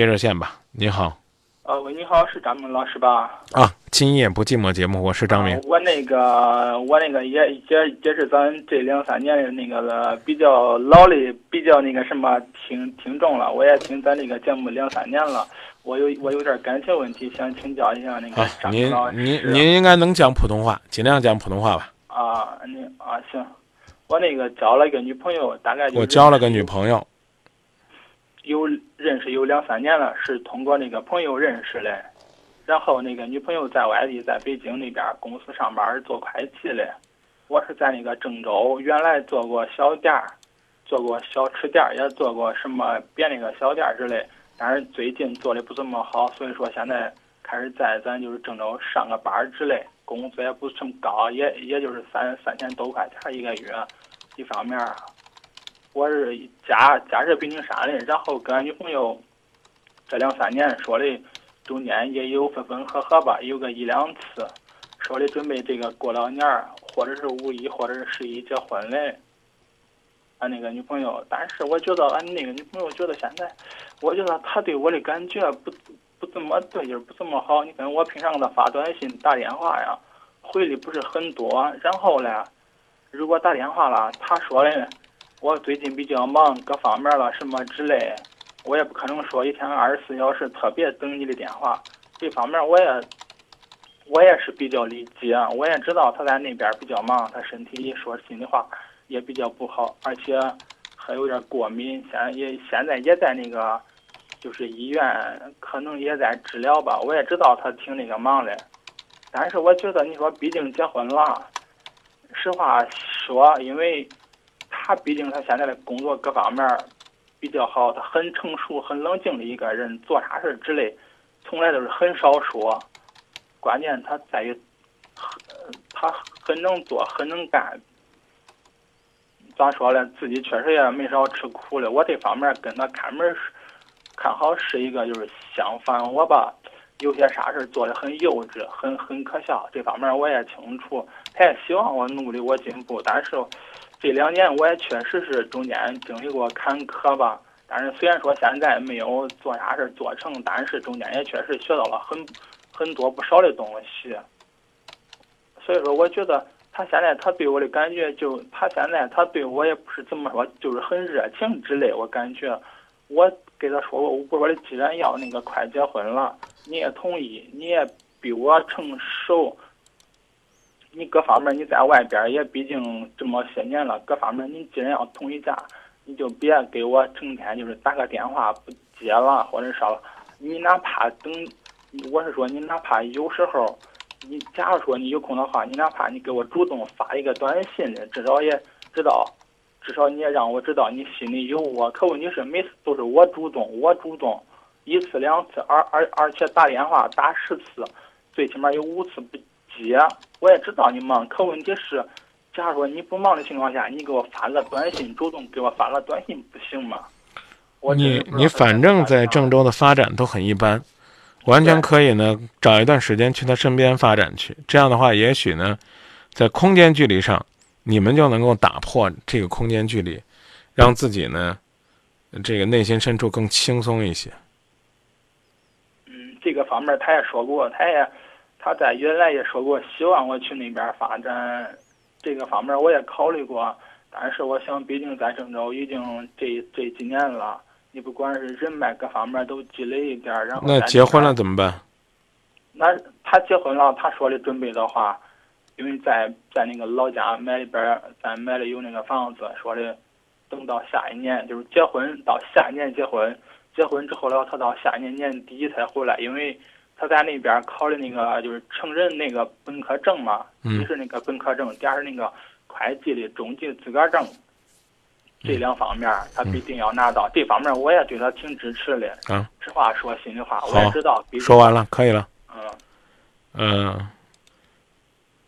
接热线吧。你好，呃，喂，你好，是张明老师吧？啊，今夜不寂寞节目，我是张明。我那个，我那个也也也是咱这两三年的那个比较老的、比较那个什么听听众了。我也听咱这个节目两三年了。我有我有点感情问题，想请教一下那个张明老师。您您您应该能讲普通话，尽量讲普通话吧。啊，你啊行。我那个交了一个女朋友，大概我交了个女朋友，有认识有两三年了，是通过那个朋友认识的。然后那个女朋友在外地，在北京那边公司上班做会计的。我是在那个郑州，原来做过小店儿，做过小吃店儿，也做过什么别那个小店儿之类。但是最近做的不怎么好，所以说现在开始在咱就是郑州上个班之类。工资也不是么高，也也就是三三千多块钱一个月。一方面，我是家家是北京山的，然后跟俺女朋友这两三年说的，中间也有分分合合吧，有个一两次，说的准备这个过了年儿，或者是五一，或者是十一结婚嘞。俺那个女朋友，但是我觉得俺那个女朋友觉得现在，我觉得她对我的感觉不。不怎么对劲，不怎么好。你看我平常给她发短信、打电话呀，回的不是很多。然后呢，如果打电话了，她说的我最近比较忙，各方面了什么之类，我也不可能说一天二十四小时特别等你的电话。这方面我也我也是比较理解，我也知道他在那边比较忙，他身体说心里话也比较不好，而且还有点过敏，现在也现在也在那个。就是医院可能也在治疗吧，我也知道他挺那个忙的，但是我觉得你说毕竟结婚了，实话说，因为他毕竟他现在的工作各方面比较好，他很成熟、很冷静的一个人，做啥事之类，从来都是很少说，关键他在于，他很能做、很能干，咋说呢？自己确实也没少吃苦的，我这方面跟他开门。看好是一个，就是相反，我吧，有些啥事做的很幼稚，很很可笑。这方面我也清楚，他也希望我努力，我进步。但是这两年我也确实是中间经历过坎坷吧。但是虽然说现在没有做啥事做成，但是中间也确实学到了很很多不少的东西。所以说，我觉得他现在他对我的感觉，就他现在他对我也不是怎么说，就是很热情之类。我感觉我。给他说过，我说的，既然要那个快结婚了，你也同意，你也比我成熟，你各方面你在外边也毕竟这么些年了，各方面你既然要同意嫁，你就别给我成天就是打个电话不接了，或者说你哪怕等，我是说你哪怕有时候，你假如说你有空的话，你哪怕你给我主动发一个短信的，至少也知道。至少你也让我知道你心里有我，可问题是每次都是我主动，我主动，一次两次，而而而且打电话打十次，最起码有五次不接。我也知道你忙，可问题是，假如说你不忙的情况下，你给我发个短信，主动给我发个短信不行吗？你你反正在郑州的发展都很一般，完全可以呢，找一段时间去他身边发展去。这样的话，也许呢，在空间距离上。你们就能够打破这个空间距离，让自己呢，这个内心深处更轻松一些。嗯，这个方面他也说过，他也他在原来也说过，希望我去那边发展。这个方面我也考虑过，但是我想，毕竟在郑州已经这这几年了，你不管是人脉各方面都积累一点，然后那结婚了怎么办？那他结婚了，他说的准备的话。因为在在那个老家买里边，咱买了有那个房子，说的等到下一年就是结婚，到下一年结婚，结婚之后了，他到下一年年底才回来，因为他在那边考的那个就是成人那个本科证嘛，一是那个本科证，第二是那个会计的中级资格证，这两方面他必定要拿到。这方面我也对他挺支持的。嗯，实话说心里话，我也知道。说完了，可以了。嗯，嗯。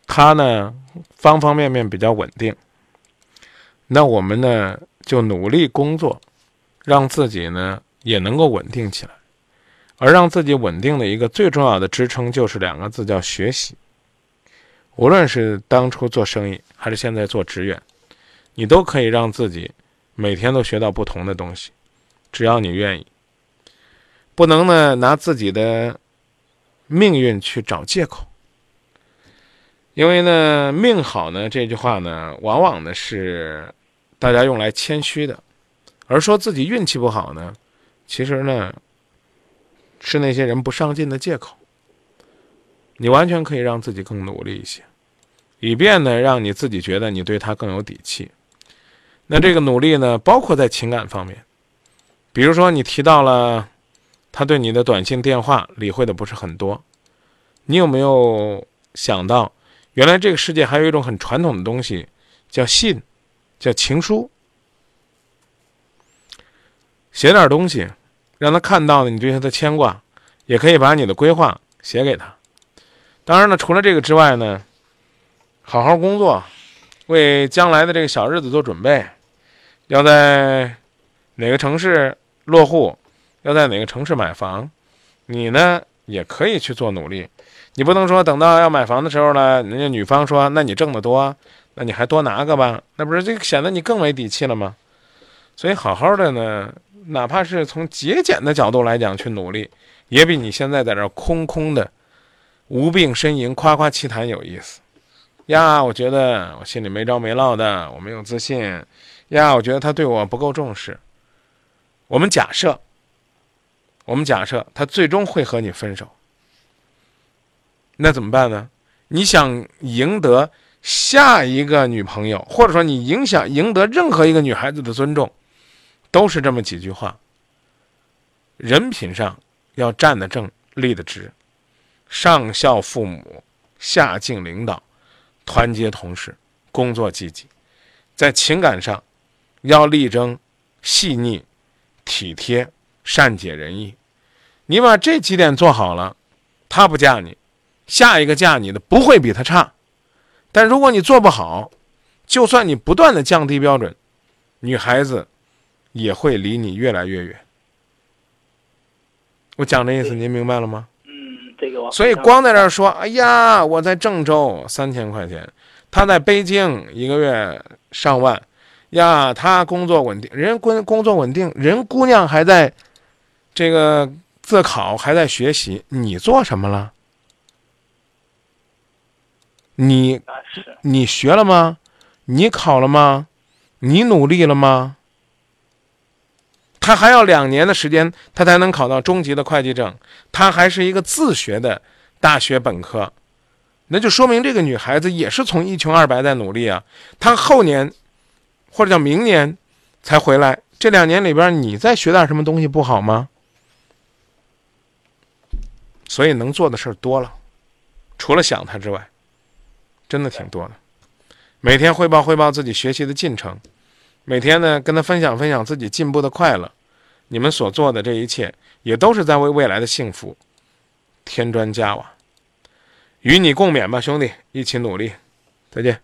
他呢，方方面面比较稳定。那我们呢，就努力工作，让自己呢也能够稳定起来。而让自己稳定的一个最重要的支撑，就是两个字，叫学习。无论是当初做生意，还是现在做职员，你都可以让自己每天都学到不同的东西，只要你愿意。不能呢拿自己的命运去找借口。因为呢，命好呢这句话呢，往往呢是大家用来谦虚的，而说自己运气不好呢，其实呢是那些人不上进的借口。你完全可以让自己更努力一些，以便呢让你自己觉得你对他更有底气。那这个努力呢，包括在情感方面，比如说你提到了他对你的短信、电话理会的不是很多，你有没有想到？原来这个世界还有一种很传统的东西，叫信，叫情书。写点东西，让他看到了你对他的牵挂，也可以把你的规划写给他。当然了，除了这个之外呢，好好工作，为将来的这个小日子做准备。要在哪个城市落户，要在哪个城市买房，你呢也可以去做努力。你不能说等到要买房的时候呢，人家女方说：“那你挣得多，那你还多拿个吧？”那不是这显得你更没底气了吗？所以好好的呢，哪怕是从节俭的角度来讲去努力，也比你现在在这空空的无病呻吟、夸夸其谈有意思呀。我觉得我心里没着没落的，我没有自信呀。我觉得他对我不够重视。我们假设，我们假设他最终会和你分手。那怎么办呢？你想赢得下一个女朋友，或者说你影响赢得任何一个女孩子的尊重，都是这么几句话：人品上要站得正、立得直，上孝父母，下敬领导，团结同事，工作积极；在情感上要力争细腻、体贴、善解人意。你把这几点做好了，他不嫁你。下一个嫁你的不会比他差，但如果你做不好，就算你不断的降低标准，女孩子也会离你越来越远。我讲的意思您明白了吗？嗯，这个我。所以光在这说，哎呀，我在郑州三千块钱，他在北京一个月上万，呀，他工作稳定，人工工作稳定，人姑娘还在这个自考，还在学习，你做什么了？你你学了吗？你考了吗？你努力了吗？他还要两年的时间，他才能考到中级的会计证。他还是一个自学的大学本科，那就说明这个女孩子也是从一穷二白在努力啊。她后年或者叫明年才回来，这两年里边你再学点什么东西不好吗？所以能做的事儿多了，除了想他之外。真的挺多的，每天汇报汇报自己学习的进程，每天呢跟他分享分享自己进步的快乐，你们所做的这一切也都是在为未来的幸福添砖加瓦，与你共勉吧，兄弟，一起努力，再见。